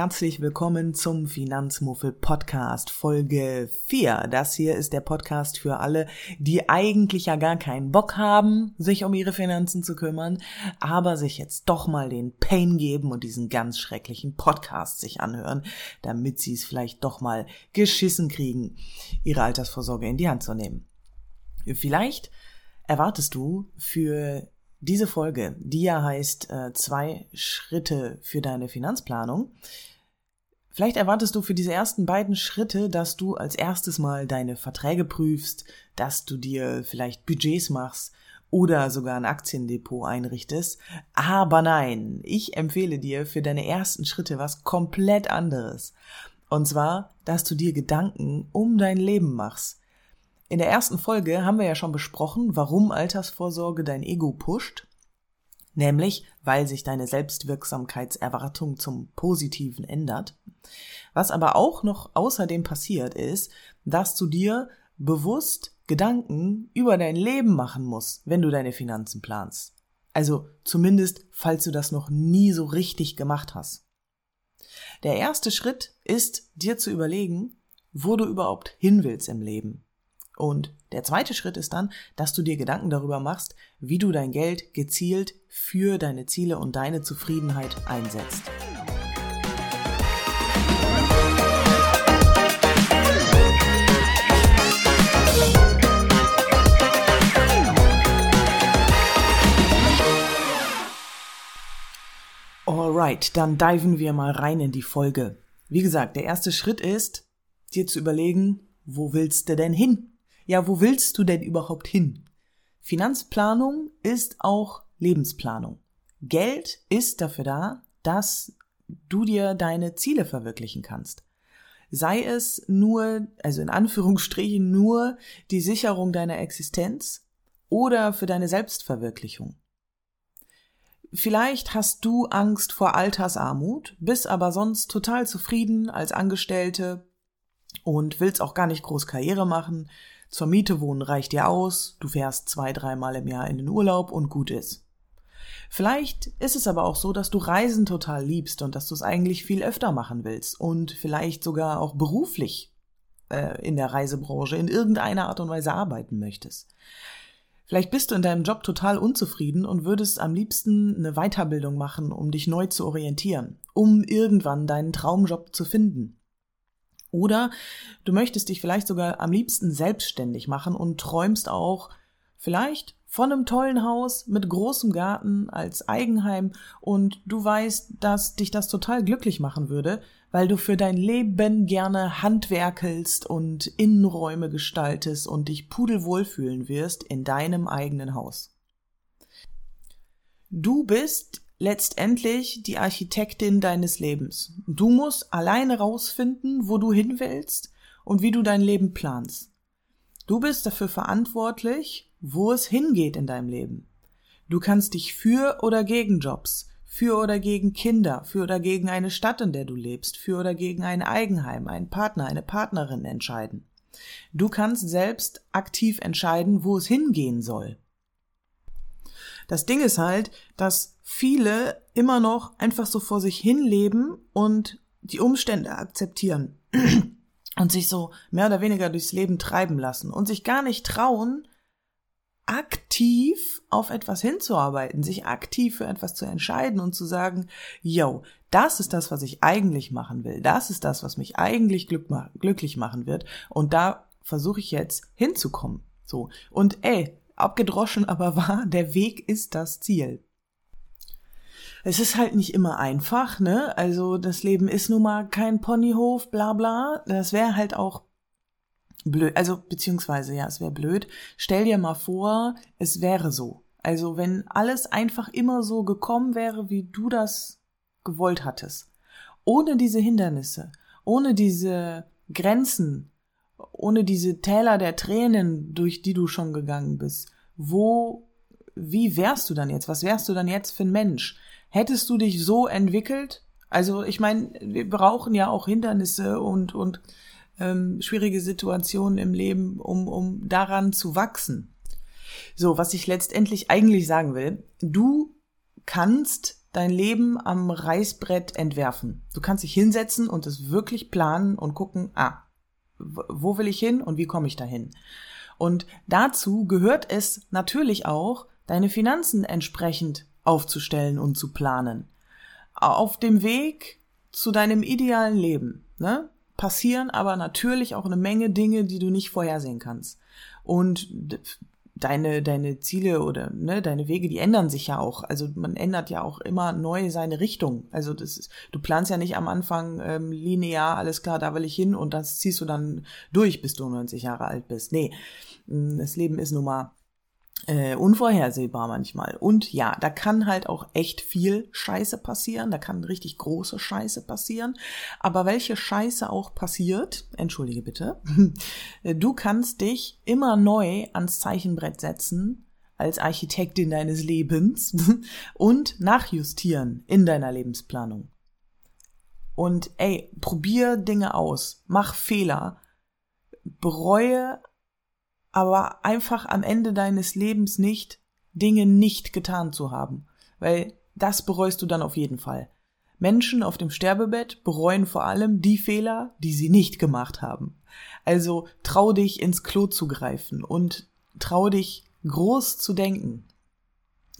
herzlich willkommen zum Finanzmuffel Podcast Folge 4. Das hier ist der Podcast für alle, die eigentlich ja gar keinen Bock haben, sich um ihre Finanzen zu kümmern, aber sich jetzt doch mal den Pain geben und diesen ganz schrecklichen Podcast sich anhören, damit sie es vielleicht doch mal geschissen kriegen, ihre Altersvorsorge in die Hand zu nehmen. Vielleicht erwartest du für diese Folge, die ja heißt äh, zwei Schritte für deine Finanzplanung. Vielleicht erwartest du für diese ersten beiden Schritte, dass du als erstes mal deine Verträge prüfst, dass du dir vielleicht Budgets machst oder sogar ein Aktiendepot einrichtest. Aber nein, ich empfehle dir für deine ersten Schritte was komplett anderes. Und zwar, dass du dir Gedanken um dein Leben machst. In der ersten Folge haben wir ja schon besprochen, warum Altersvorsorge dein Ego pusht. Nämlich, weil sich deine Selbstwirksamkeitserwartung zum Positiven ändert. Was aber auch noch außerdem passiert ist, dass du dir bewusst Gedanken über dein Leben machen musst, wenn du deine Finanzen planst. Also zumindest, falls du das noch nie so richtig gemacht hast. Der erste Schritt ist, dir zu überlegen, wo du überhaupt hin willst im Leben. Und der zweite Schritt ist dann, dass du dir Gedanken darüber machst, wie du dein Geld gezielt für deine Ziele und deine Zufriedenheit einsetzt. Alright, dann diven wir mal rein in die Folge. Wie gesagt, der erste Schritt ist, dir zu überlegen, wo willst du denn hin? Ja, wo willst du denn überhaupt hin? Finanzplanung ist auch Lebensplanung. Geld ist dafür da, dass du dir deine Ziele verwirklichen kannst. Sei es nur, also in Anführungsstrichen nur die Sicherung deiner Existenz oder für deine Selbstverwirklichung. Vielleicht hast du Angst vor Altersarmut, bist aber sonst total zufrieden als Angestellte und willst auch gar nicht groß Karriere machen, zur Miete wohnen reicht dir aus, du fährst zwei, dreimal im Jahr in den Urlaub und gut ist. Vielleicht ist es aber auch so, dass du Reisen total liebst und dass du es eigentlich viel öfter machen willst und vielleicht sogar auch beruflich äh, in der Reisebranche in irgendeiner Art und Weise arbeiten möchtest. Vielleicht bist du in deinem Job total unzufrieden und würdest am liebsten eine Weiterbildung machen, um dich neu zu orientieren, um irgendwann deinen Traumjob zu finden. Oder du möchtest dich vielleicht sogar am liebsten selbstständig machen und träumst auch vielleicht von einem tollen Haus mit großem Garten als Eigenheim und du weißt, dass dich das total glücklich machen würde, weil du für dein Leben gerne handwerkelst und Innenräume gestaltest und dich pudelwohl fühlen wirst in deinem eigenen Haus. Du bist letztendlich die Architektin deines Lebens. Du musst alleine rausfinden, wo du hin willst und wie du dein Leben planst. Du bist dafür verantwortlich, wo es hingeht in deinem Leben. Du kannst dich für oder gegen Jobs, für oder gegen Kinder, für oder gegen eine Stadt, in der du lebst, für oder gegen ein Eigenheim, einen Partner, eine Partnerin entscheiden. Du kannst selbst aktiv entscheiden, wo es hingehen soll. Das Ding ist halt, dass viele immer noch einfach so vor sich hin leben und die Umstände akzeptieren und sich so mehr oder weniger durchs Leben treiben lassen und sich gar nicht trauen, aktiv auf etwas hinzuarbeiten, sich aktiv für etwas zu entscheiden und zu sagen, yo, das ist das, was ich eigentlich machen will, das ist das, was mich eigentlich glück ma glücklich machen wird und da versuche ich jetzt hinzukommen. So. Und ey, abgedroschen aber wahr, der Weg ist das Ziel. Es ist halt nicht immer einfach, ne? Also das Leben ist nun mal kein Ponyhof, bla bla. Das wäre halt auch blöd. Also beziehungsweise ja, es wäre blöd. Stell dir mal vor, es wäre so. Also wenn alles einfach immer so gekommen wäre, wie du das gewollt hattest. Ohne diese Hindernisse, ohne diese Grenzen, ohne diese Täler der Tränen, durch die du schon gegangen bist, wo, wie wärst du dann jetzt? Was wärst du dann jetzt für ein Mensch? Hättest du dich so entwickelt? Also ich meine, wir brauchen ja auch Hindernisse und, und ähm, schwierige Situationen im Leben, um, um daran zu wachsen. So, was ich letztendlich eigentlich sagen will, du kannst dein Leben am Reißbrett entwerfen. Du kannst dich hinsetzen und es wirklich planen und gucken, ah, wo will ich hin und wie komme ich dahin? Und dazu gehört es natürlich auch, deine Finanzen entsprechend aufzustellen und zu planen. Auf dem Weg zu deinem idealen Leben, ne? Passieren aber natürlich auch eine Menge Dinge, die du nicht vorhersehen kannst. Und deine, deine Ziele oder ne, deine Wege, die ändern sich ja auch. Also man ändert ja auch immer neu seine Richtung. Also das ist, du planst ja nicht am Anfang ähm, linear, alles klar, da will ich hin und das ziehst du dann durch, bis du 90 Jahre alt bist. Nee, das Leben ist nun mal äh, unvorhersehbar manchmal. Und ja, da kann halt auch echt viel Scheiße passieren, da kann richtig große Scheiße passieren. Aber welche Scheiße auch passiert, entschuldige bitte, du kannst dich immer neu ans Zeichenbrett setzen als Architektin deines Lebens und nachjustieren in deiner Lebensplanung. Und ey, probier Dinge aus, mach Fehler, bereue aber einfach am Ende deines Lebens nicht, Dinge nicht getan zu haben. Weil das bereust du dann auf jeden Fall. Menschen auf dem Sterbebett bereuen vor allem die Fehler, die sie nicht gemacht haben. Also trau dich ins Klo zu greifen und trau dich groß zu denken.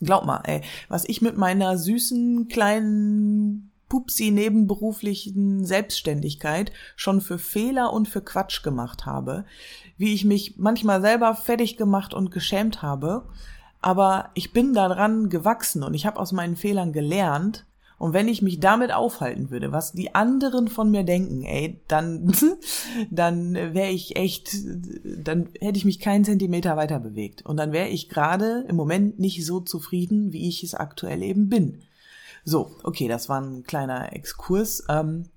Glaub mal, ey, was ich mit meiner süßen kleinen Pupsi nebenberuflichen Selbstständigkeit schon für Fehler und für Quatsch gemacht habe, wie ich mich manchmal selber fertig gemacht und geschämt habe, aber ich bin daran gewachsen und ich habe aus meinen Fehlern gelernt und wenn ich mich damit aufhalten würde, was die anderen von mir denken, ey, dann, dann wäre ich echt, dann hätte ich mich keinen Zentimeter weiter bewegt. Und dann wäre ich gerade im Moment nicht so zufrieden, wie ich es aktuell eben bin. So, okay, das war ein kleiner Exkurs. Ähm,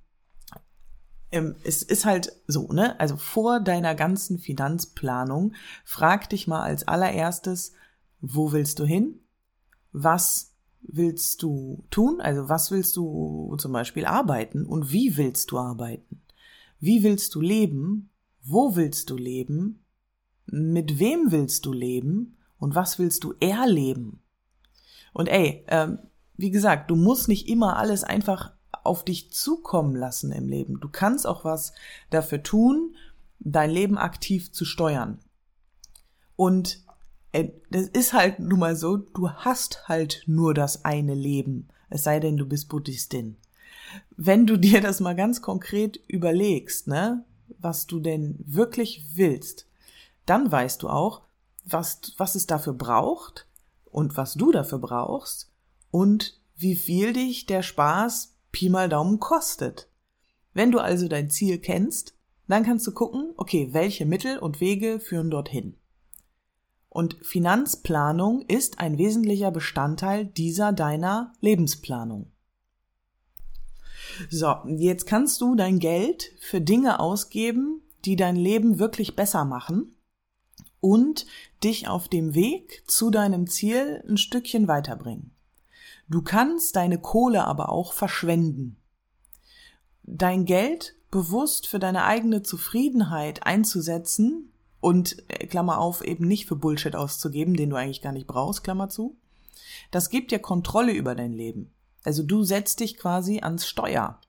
es ist halt so, ne? Also vor deiner ganzen Finanzplanung frag dich mal als allererstes, wo willst du hin? Was willst du tun? Also was willst du zum Beispiel arbeiten und wie willst du arbeiten? Wie willst du leben? Wo willst du leben? Mit wem willst du leben? Und was willst du erleben? Und ey, ähm, wie gesagt, du musst nicht immer alles einfach auf dich zukommen lassen im Leben. Du kannst auch was dafür tun, dein Leben aktiv zu steuern. Und äh, das ist halt nun mal so, du hast halt nur das eine Leben, es sei denn, du bist Buddhistin. Wenn du dir das mal ganz konkret überlegst, ne, was du denn wirklich willst, dann weißt du auch, was, was es dafür braucht und was du dafür brauchst und wie viel dich der Spaß Pi mal Daumen kostet. Wenn du also dein Ziel kennst, dann kannst du gucken, okay, welche Mittel und Wege führen dorthin. Und Finanzplanung ist ein wesentlicher Bestandteil dieser deiner Lebensplanung. So, jetzt kannst du dein Geld für Dinge ausgeben, die dein Leben wirklich besser machen und dich auf dem Weg zu deinem Ziel ein Stückchen weiterbringen. Du kannst deine Kohle aber auch verschwenden. Dein Geld bewusst für deine eigene Zufriedenheit einzusetzen und, äh, Klammer auf, eben nicht für Bullshit auszugeben, den du eigentlich gar nicht brauchst, Klammer zu, das gibt dir Kontrolle über dein Leben. Also du setzt dich quasi ans Steuer.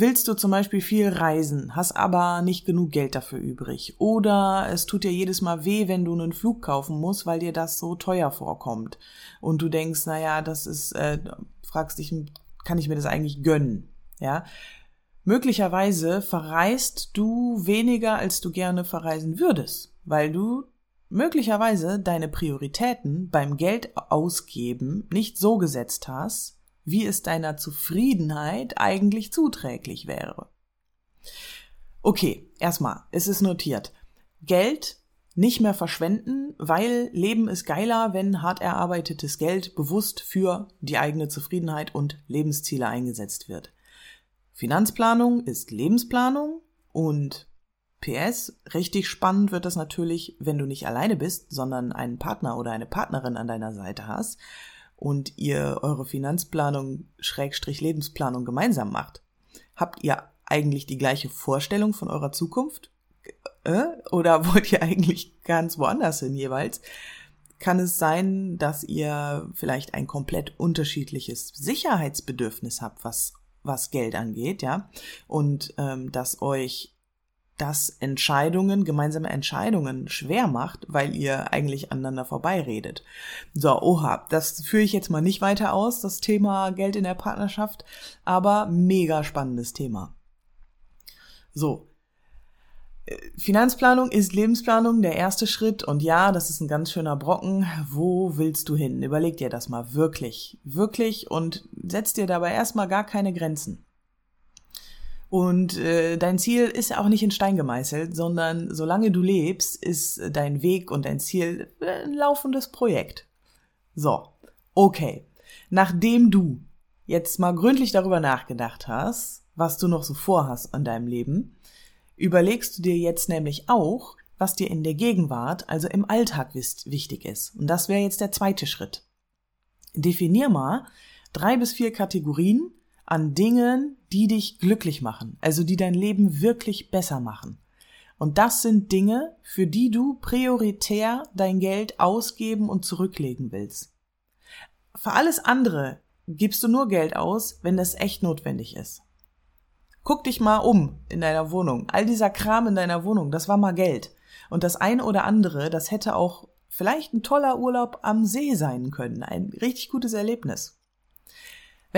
Willst du zum Beispiel viel reisen, hast aber nicht genug Geld dafür übrig. Oder es tut dir jedes Mal weh, wenn du einen Flug kaufen musst, weil dir das so teuer vorkommt. Und du denkst, naja, das ist, äh, fragst dich, kann ich mir das eigentlich gönnen? Ja. Möglicherweise verreist du weniger, als du gerne verreisen würdest, weil du möglicherweise deine Prioritäten beim Geld ausgeben nicht so gesetzt hast, wie es deiner Zufriedenheit eigentlich zuträglich wäre. Okay, erstmal, es ist notiert. Geld nicht mehr verschwenden, weil Leben ist geiler, wenn hart erarbeitetes Geld bewusst für die eigene Zufriedenheit und Lebensziele eingesetzt wird. Finanzplanung ist Lebensplanung und PS, richtig spannend wird das natürlich, wenn du nicht alleine bist, sondern einen Partner oder eine Partnerin an deiner Seite hast und ihr eure Finanzplanung Schrägstrich Lebensplanung gemeinsam macht, habt ihr eigentlich die gleiche Vorstellung von eurer Zukunft? Äh? Oder wollt ihr eigentlich ganz woanders hin jeweils? kann es sein, dass ihr vielleicht ein komplett unterschiedliches Sicherheitsbedürfnis habt, was was Geld angeht, ja, und ähm, dass euch das Entscheidungen, gemeinsame Entscheidungen schwer macht, weil ihr eigentlich aneinander vorbeiredet. So, oha, das führe ich jetzt mal nicht weiter aus, das Thema Geld in der Partnerschaft, aber mega spannendes Thema. So. Äh, Finanzplanung ist Lebensplanung der erste Schritt und ja, das ist ein ganz schöner Brocken. Wo willst du hin? Überleg dir das mal wirklich, wirklich und setz dir dabei erstmal gar keine Grenzen. Und äh, dein Ziel ist ja auch nicht in Stein gemeißelt, sondern solange du lebst, ist dein Weg und dein Ziel ein laufendes Projekt. So, okay. Nachdem du jetzt mal gründlich darüber nachgedacht hast, was du noch so vorhast an deinem Leben, überlegst du dir jetzt nämlich auch, was dir in der Gegenwart, also im Alltag wichtig ist. Und das wäre jetzt der zweite Schritt. Definier mal drei bis vier Kategorien, an Dingen, die dich glücklich machen, also die dein Leben wirklich besser machen. Und das sind Dinge, für die du prioritär dein Geld ausgeben und zurücklegen willst. Für alles andere gibst du nur Geld aus, wenn das echt notwendig ist. Guck dich mal um in deiner Wohnung. All dieser Kram in deiner Wohnung, das war mal Geld. Und das eine oder andere, das hätte auch vielleicht ein toller Urlaub am See sein können. Ein richtig gutes Erlebnis.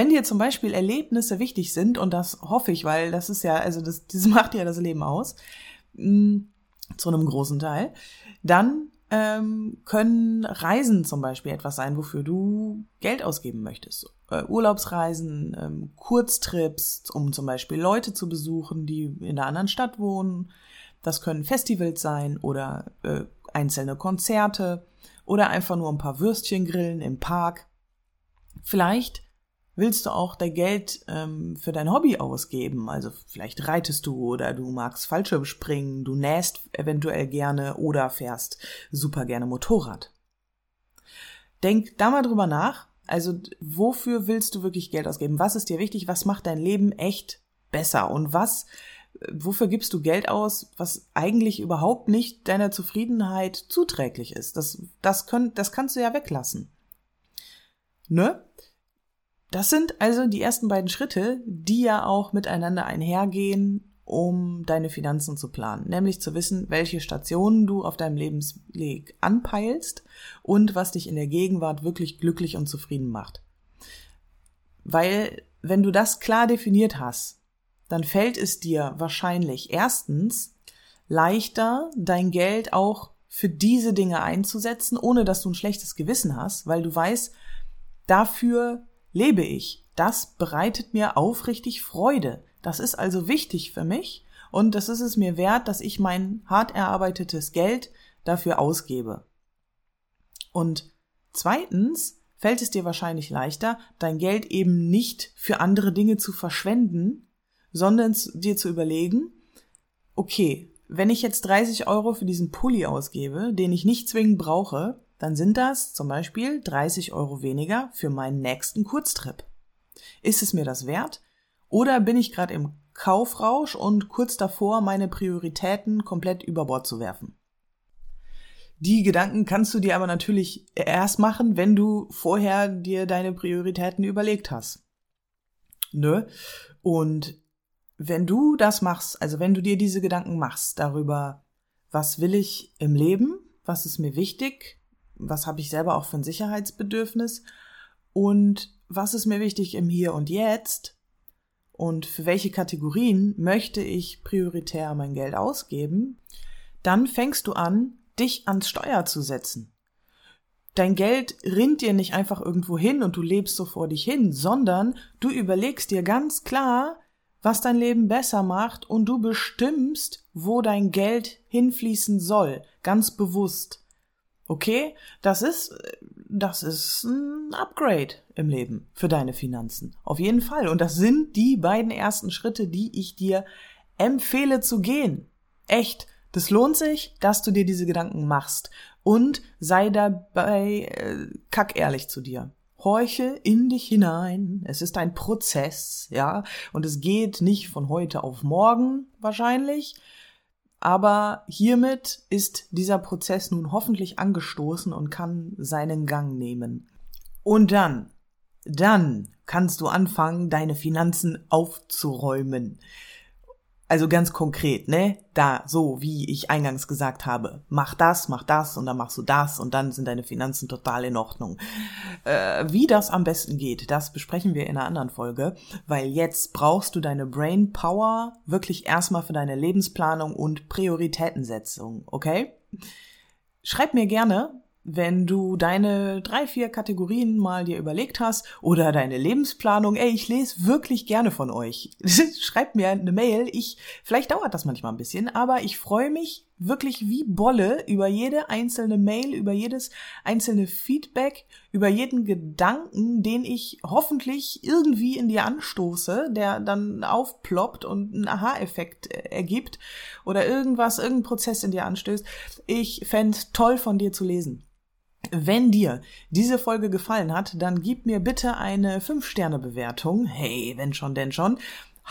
Wenn dir zum Beispiel Erlebnisse wichtig sind, und das hoffe ich, weil das ist ja, also das, das macht ja das Leben aus, mh, mm, zu einem großen Teil, dann ähm, können Reisen zum Beispiel etwas sein, wofür du Geld ausgeben möchtest. Äh, Urlaubsreisen, ähm, Kurztrips, um zum Beispiel Leute zu besuchen, die in einer anderen Stadt wohnen. Das können Festivals sein oder äh, einzelne Konzerte oder einfach nur ein paar Würstchen grillen im Park. Vielleicht willst du auch dein Geld ähm, für dein Hobby ausgeben? Also vielleicht reitest du oder du magst Fallschirmspringen, du nähst eventuell gerne oder fährst super gerne Motorrad. Denk da mal drüber nach. Also wofür willst du wirklich Geld ausgeben? Was ist dir wichtig? Was macht dein Leben echt besser? Und was, wofür gibst du Geld aus, was eigentlich überhaupt nicht deiner Zufriedenheit zuträglich ist? Das, das, könnt, das kannst du ja weglassen. Ne? Das sind also die ersten beiden Schritte, die ja auch miteinander einhergehen, um deine Finanzen zu planen. Nämlich zu wissen, welche Stationen du auf deinem Lebensweg anpeilst und was dich in der Gegenwart wirklich glücklich und zufrieden macht. Weil, wenn du das klar definiert hast, dann fällt es dir wahrscheinlich erstens leichter, dein Geld auch für diese Dinge einzusetzen, ohne dass du ein schlechtes Gewissen hast, weil du weißt, dafür lebe ich. Das bereitet mir aufrichtig Freude. Das ist also wichtig für mich und das ist es mir wert, dass ich mein hart erarbeitetes Geld dafür ausgebe. Und zweitens fällt es dir wahrscheinlich leichter, dein Geld eben nicht für andere Dinge zu verschwenden, sondern dir zu überlegen, okay, wenn ich jetzt 30 Euro für diesen Pulli ausgebe, den ich nicht zwingend brauche, dann sind das zum Beispiel 30 Euro weniger für meinen nächsten Kurztrip. Ist es mir das wert? Oder bin ich gerade im Kaufrausch und kurz davor, meine Prioritäten komplett über Bord zu werfen? Die Gedanken kannst du dir aber natürlich erst machen, wenn du vorher dir deine Prioritäten überlegt hast. Ne? Und wenn du das machst, also wenn du dir diese Gedanken machst darüber, was will ich im Leben, was ist mir wichtig, was habe ich selber auch für ein Sicherheitsbedürfnis und was ist mir wichtig im Hier und Jetzt und für welche Kategorien möchte ich prioritär mein Geld ausgeben, dann fängst du an, dich ans Steuer zu setzen. Dein Geld rinnt dir nicht einfach irgendwo hin und du lebst so vor dich hin, sondern du überlegst dir ganz klar, was dein Leben besser macht und du bestimmst, wo dein Geld hinfließen soll, ganz bewusst. Okay, das ist, das ist ein Upgrade im Leben für deine Finanzen. Auf jeden Fall. Und das sind die beiden ersten Schritte, die ich dir empfehle zu gehen. Echt. Das lohnt sich, dass du dir diese Gedanken machst. Und sei dabei äh, kackehrlich zu dir. Horche in dich hinein. Es ist ein Prozess, ja. Und es geht nicht von heute auf morgen wahrscheinlich. Aber hiermit ist dieser Prozess nun hoffentlich angestoßen und kann seinen Gang nehmen. Und dann, dann kannst du anfangen, deine Finanzen aufzuräumen. Also ganz konkret, ne? Da, so wie ich eingangs gesagt habe, mach das, mach das und dann machst du das und dann sind deine Finanzen total in Ordnung. Äh, wie das am besten geht, das besprechen wir in einer anderen Folge, weil jetzt brauchst du deine Brain Power wirklich erstmal für deine Lebensplanung und Prioritätensetzung, okay? Schreib mir gerne, wenn du deine drei, vier Kategorien mal dir überlegt hast oder deine Lebensplanung, ey, ich lese wirklich gerne von euch. Schreibt mir eine Mail. Ich, vielleicht dauert das manchmal ein bisschen, aber ich freue mich wirklich wie Bolle über jede einzelne Mail, über jedes einzelne Feedback, über jeden Gedanken, den ich hoffentlich irgendwie in dir anstoße, der dann aufploppt und einen Aha-Effekt ergibt oder irgendwas, irgendein Prozess in dir anstößt. Ich fände toll von dir zu lesen. Wenn dir diese Folge gefallen hat, dann gib mir bitte eine 5-Sterne-Bewertung. Hey, wenn schon, denn schon.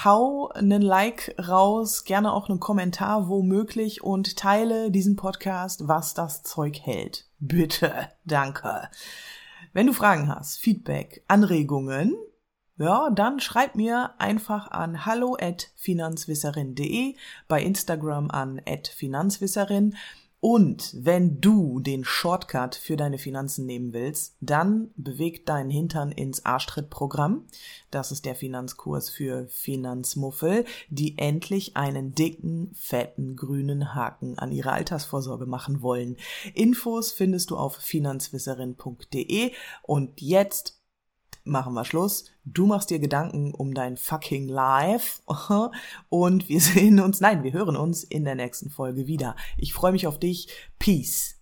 Hau einen Like raus, gerne auch einen Kommentar womöglich und teile diesen Podcast, was das Zeug hält. Bitte, danke. Wenn du Fragen hast, Feedback, Anregungen, ja, dann schreib mir einfach an hallo at finanzwisserin.de, bei Instagram an at finanzwisserin. Und wenn du den Shortcut für deine Finanzen nehmen willst, dann beweg deinen Hintern ins Arschtrittprogramm. Das ist der Finanzkurs für Finanzmuffel, die endlich einen dicken, fetten, grünen Haken an ihre Altersvorsorge machen wollen. Infos findest du auf finanzwisserin.de und jetzt machen wir Schluss. Du machst dir Gedanken um dein fucking Life und wir sehen uns, nein, wir hören uns in der nächsten Folge wieder. Ich freue mich auf dich. Peace.